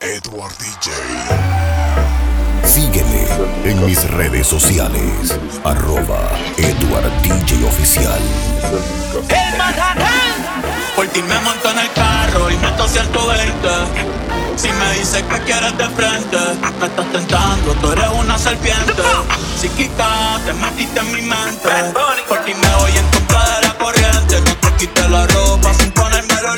Edward DJ. Sígueme en mis redes sociales. Arroba Edward DJ Oficial. El. Por ti me monto en el carro y meto cierto 20. Si me dices que quieres de frente, me estás tentando, tú eres una serpiente. Psíquica, te metiste en mi mente. Por ti me voy en contra de la corriente. No te quité la ropa sin ponerme los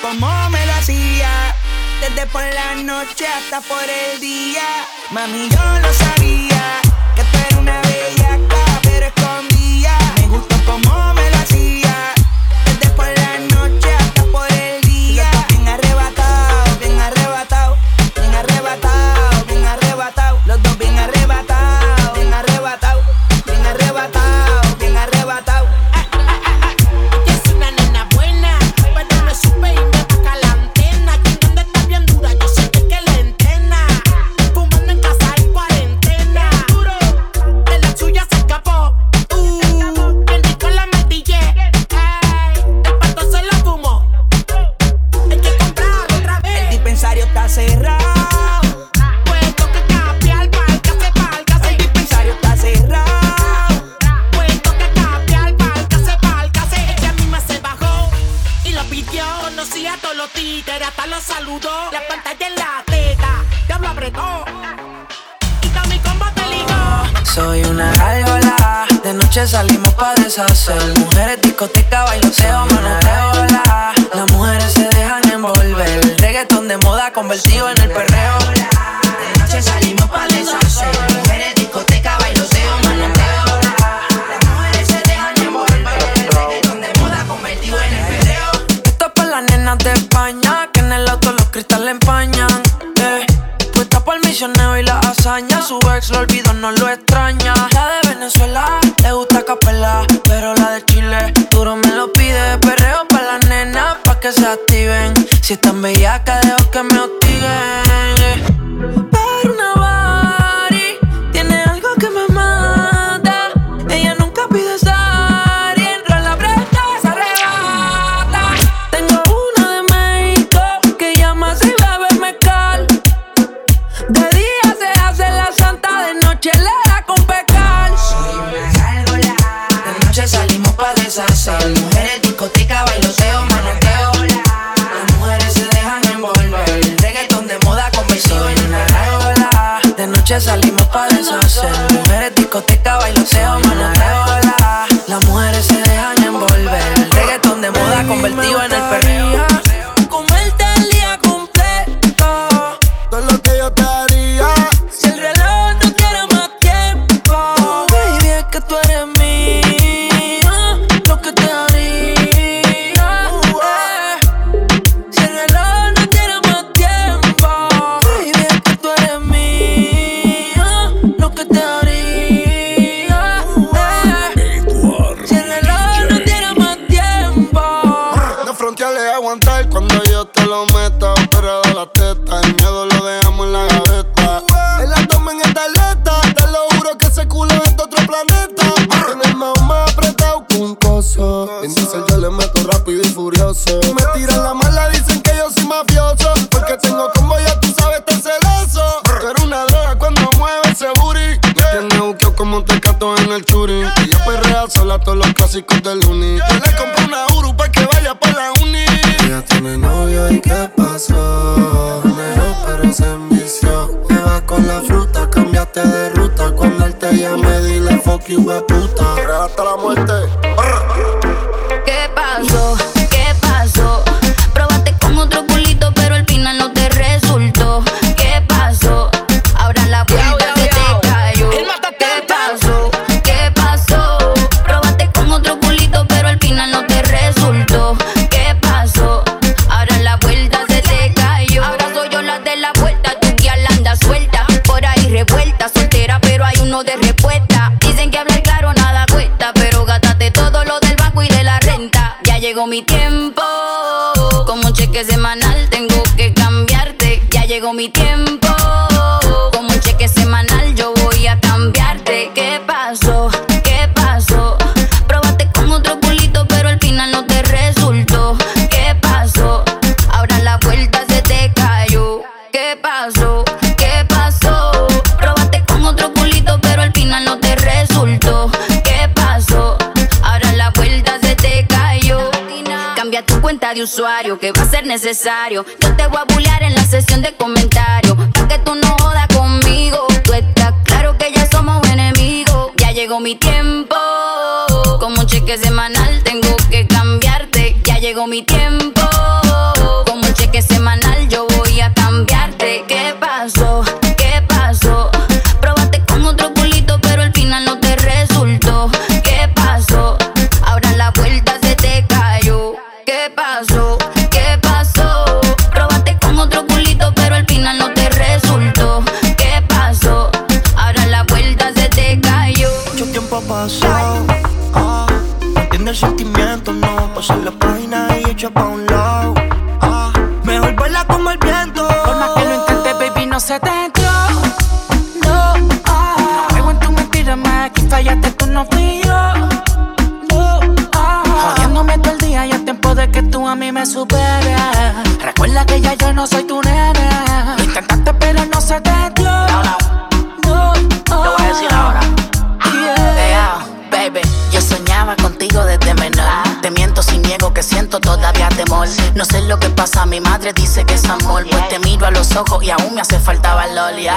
como me lo hacía. Desde por la noche hasta por el día, mami, yo lo sabía. Las mujeres se dejan envolver. El reggaetón de moda convertido en el perreo. De noche salimos para deshacer. Mujeres, discoteca, bailoteo, manoteo, la. Las mujeres se dejan envolver. El de moda convertido en el perreo. Esto es para las nenas de España. Que en el auto los cristales empañan. Eh. Puesta el misionero y la hazaña. Su ex lo olvidó Si están bellacas, dejo que me novio y qué pasó. Negro pero se envició. Me va con la fruta, cambiaste de ruta. Cuando él te llame, dile fuck you, puta. Hasta la muerte. Llegó mi tiempo, usuario, que va a ser necesario. Yo te voy a bullear en la sesión de comentarios. Pa' que tú no jodas conmigo. Tú estás claro que ya somos enemigos. Ya llegó mi tiempo. Como un cheque semanal tengo que cambiarte. Ya llegó mi tiempo. Como un cheque semanal yo voy a cambiarte. Madre dice que es amor. Pues te miro a los ojos y aún me hace falta valor. ya.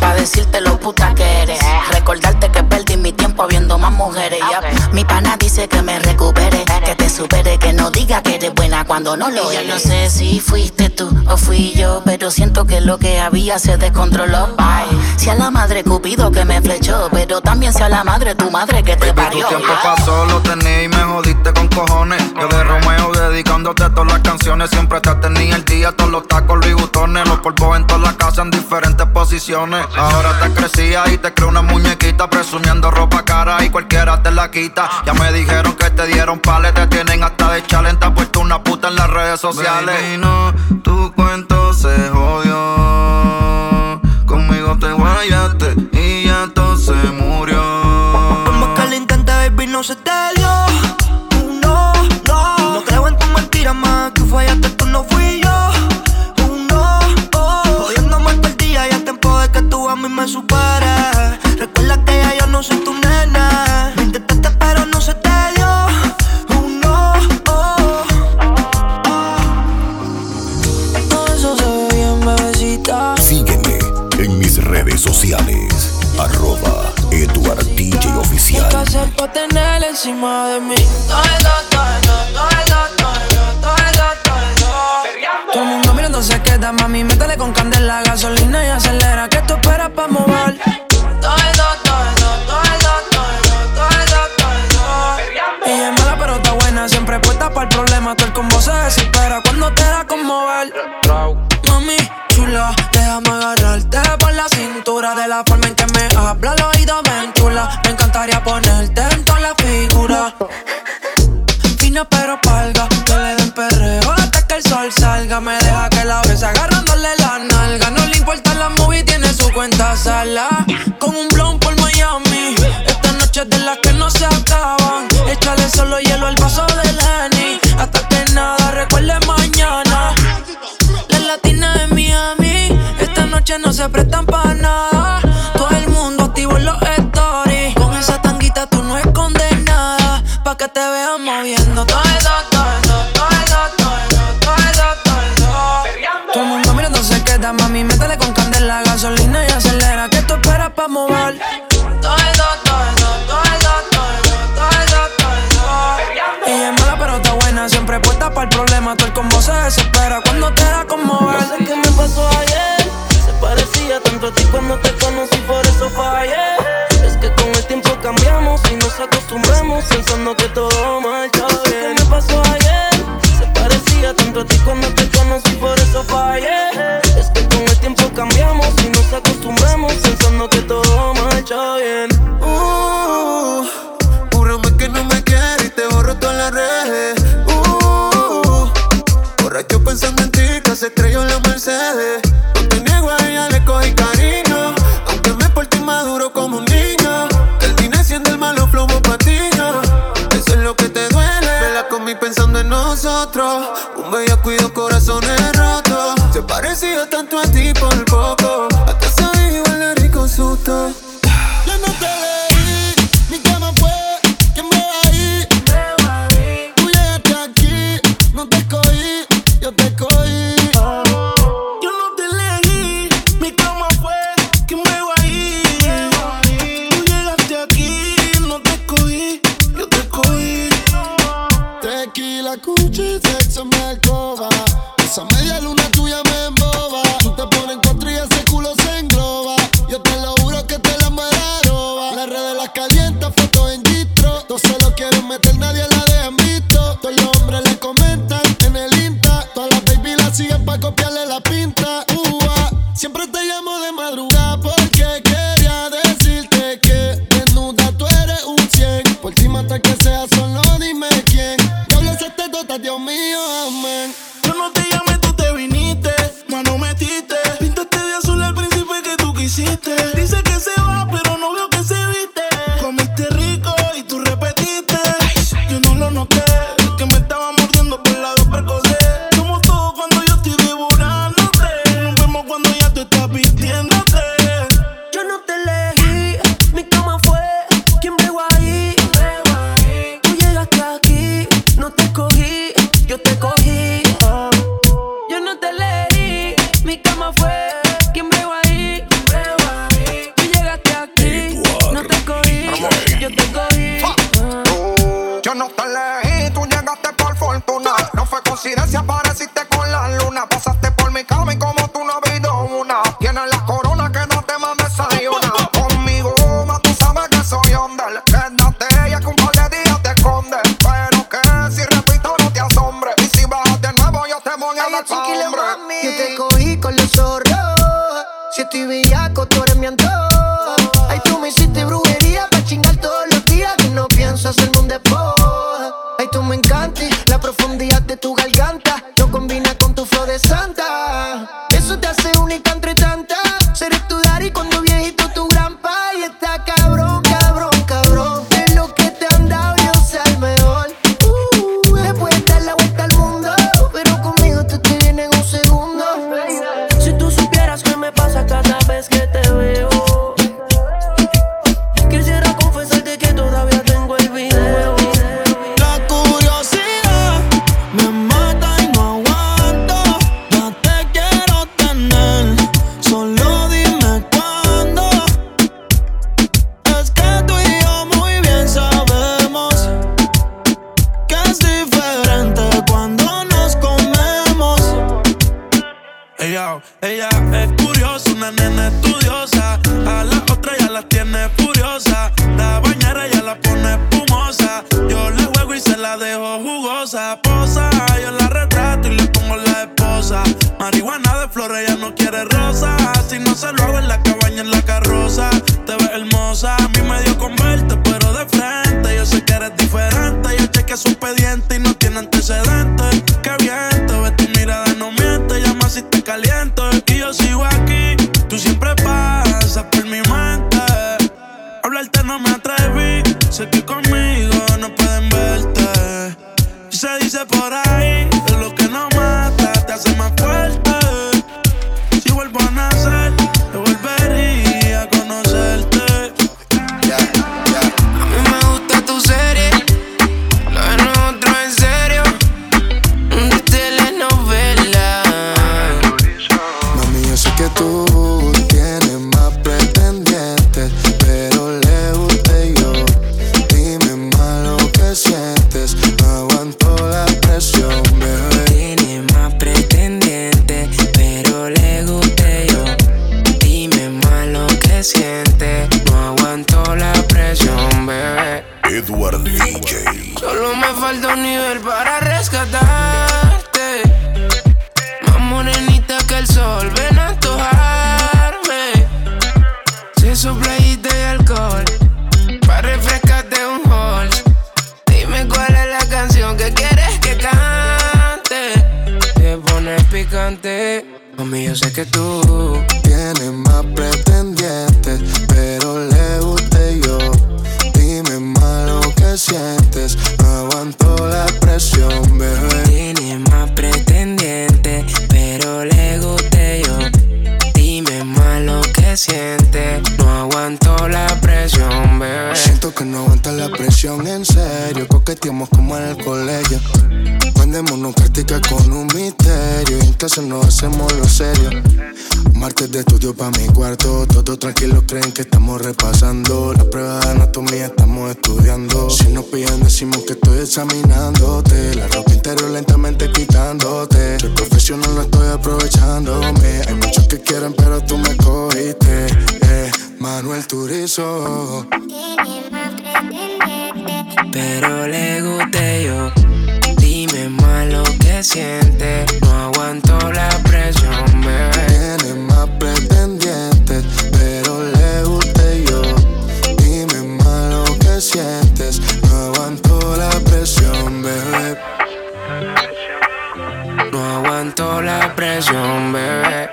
Pa' decirte lo puta que eres. Recordarte que perdí mi tiempo viendo más mujeres. ya. Mi pana dice que me recupere, que te supere, que no diga que eres buena cuando no lo eres. Yo no sé si fuiste tú o fui yo, pero siento que lo que había se descontroló. Ay, si a la madre Cupido que me flechó, pero también sea la madre tu madre que te parió. Tu tiempo pasó, lo tenía y me jodiste con cojones. Yo de Romeo dedicándote todas las canciones. Siempre te tenía el día, todos los tacos, Louis Vuittones. Los polvos en toda la casa en diferentes posiciones. Ahora te crecía y te creo una muñequita. Presumiendo ropa cara y cualquiera te la quita. Ya me dijeron que te dieron pales, te tienen hasta de challenge. Te has puesto una puta en las redes sociales. Baby, no, tu cuento se jodió. Conmigo te guayaste y ya todo se murió. Por más que lo intentes, baby, no se te dio. No, no. No creo en tu mentira más. Que fallaste, tú no fui yo. No, oh. Jodiéndome todo el día. Ya es tiempo de que tú a mí me superes. Recuerda que ya yo no soy tu sociales. Arroba Edward DJ Oficial. ¿Qué hacer pa' tener encima de mí? Todo el mundo mirando se queda, mami, con candela, gasolina y acelera, no se prestan para nada. Todo el mundo activo en los stories. Con esa tanguita tú no escondes nada. Pa' que te vean moviendo todo el mundo mirando se queda, mami, métele con candela, gasolina y acelera. Que tú esperas pa' mover. Todo. Ella es mala pero está buena, siempre puesta para el problema. Todo el combo se desespera y nos acostumbramos pensando que todo marcha bien. ¿Qué me pasó ayer? Se parecía tanto a ti cuando te no pelea. jugosa, posa. Yo la retrato y le pongo la esposa. Marihuana de flores, ella no quiere rosa. Si no se lo hago en la cabaña, en la carroza. Te ves hermosa, a mí me dio con verte, pero de frente. Yo sé que eres diferente. Yo chequeé su expediente y no tiene antecedentes. Qué bien, te ves tu mirada, no miente. Llama si te caliento. Y yo sigo aquí, tú siempre pasas por mi mente. Hablarte no me atreví, sé que con picante. Mami, yo sé que tú tienes más pretendientes, profesional, no estoy aprovechándome. Hay muchos que quieren, pero tú me cogiste. Eh, Manuel Turizo. Pero le guste yo. Dime más lo que siente. No aguanto la presión, bebé. Bebé.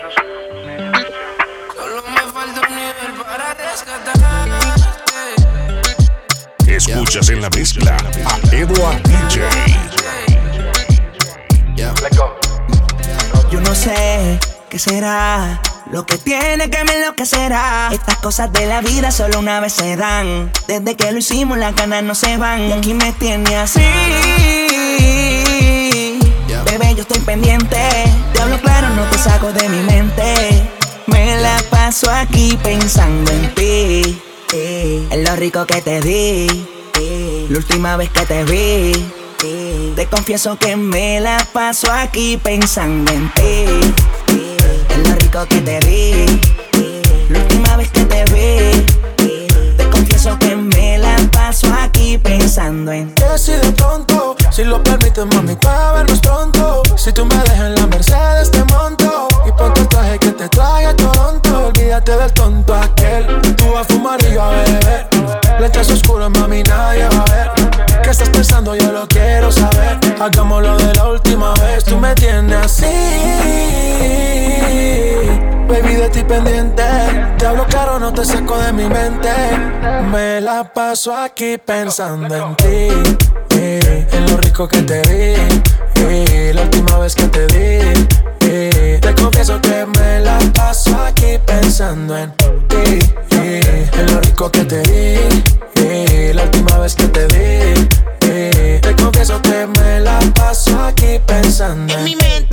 Solo me falta un nivel para rescatarte. Escuchas en la mezcla a Edward DJ. Yo no sé qué será lo que tiene que me enloquecerá. Estas cosas de la vida solo una vez se dan. Desde que lo hicimos, las ganas no se van. Y aquí me tiene así. Bebé, yo estoy pendiente. Hablo claro, no te saco de mi mente. Me la paso aquí pensando en ti. En lo rico que te di. La última vez que te vi. Te confieso que me la paso aquí pensando en ti. En lo rico que te vi. La última vez que te vi. Te confieso que me la paso aquí pensando en ti. Que si de pronto, si lo permites, mami, para vernos pronto. Si tú me dejas en la Mercedes, te monto. Y ponte el traje que te trae a Toronto. Olvídate del tonto aquel. Tú vas a fumar y yo a beber. Lentes oscuras, mami, nadie va a ver. ¿Qué estás pensando? Yo lo quiero saber. Hagámoslo Claro, no te saco de mi mente. Me la paso aquí pensando en ti. en lo rico que te di. eh, la última vez que te di. eh, te confieso que me la paso aquí pensando en ti. eh, en lo rico que te di. eh, la última vez que te di. te confieso que me la paso aquí pensando En en mi mente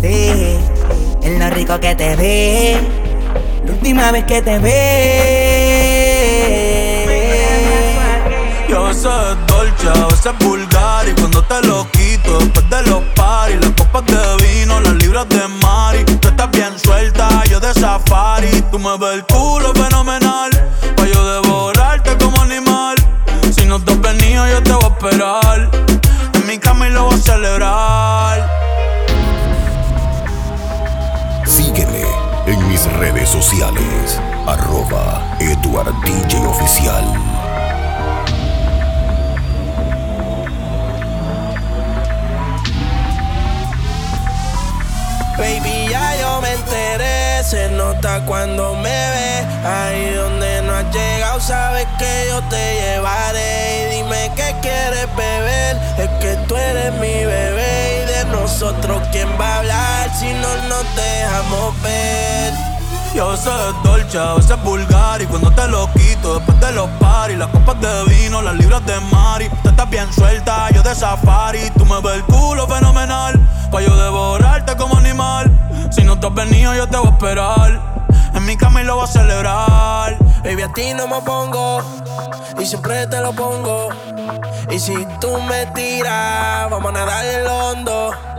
ti, en lo rico que te ve, la última vez que te ve. Yo a veces es dolce, a veces es vulgar Y cuando te lo quito, después de los paris Las copas de vino, las libras de mari Tú estás bien suelta, yo de safari Tú me ves el culo fenomenal Pa' yo devorarte como animal Si no te has venido, yo te voy a esperar En mi cama y lo voy a celebrar Sígueme en mis redes sociales. Arroba Edward DJ Oficial. Baby, enteré. Se nota cuando me ve. Ahí donde no has llegado, sabes que yo te llevaré. Y dime qué quieres beber. Es que tú eres mi bebé. Y de nosotros, ¿quién va a hablar si no nos dejamos ver? Yo sé es dolce, a veces vulgar Y cuando te lo quito, después de los paris Las copas de vino, las libras de mari Tú estás bien suelta, yo de safari Tú me ves el culo fenomenal Pa' yo devorarte como animal Si no te has venido, yo te voy a esperar en mi cama y lo voy a celebrar. Baby, a ti no me pongo. Y siempre te lo pongo. Y si tú me tiras, vamos a nadar el hondo.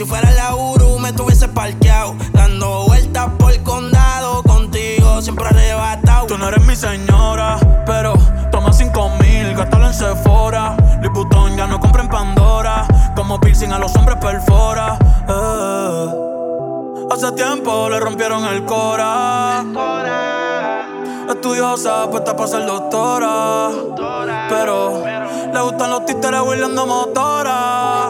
Si fuera la Uru, me tuviese parqueado. Dando vueltas por el condado, contigo siempre arrebatado. Tú no eres mi señora, pero toma cinco mil, gástalo en Sephora. Liputón ya no compra en Pandora. Como piercing a los hombres perfora. Eh. Hace tiempo le rompieron el cora. Estudiosa, puesta para ser doctora. Pero le gustan los títeres huirleando motora.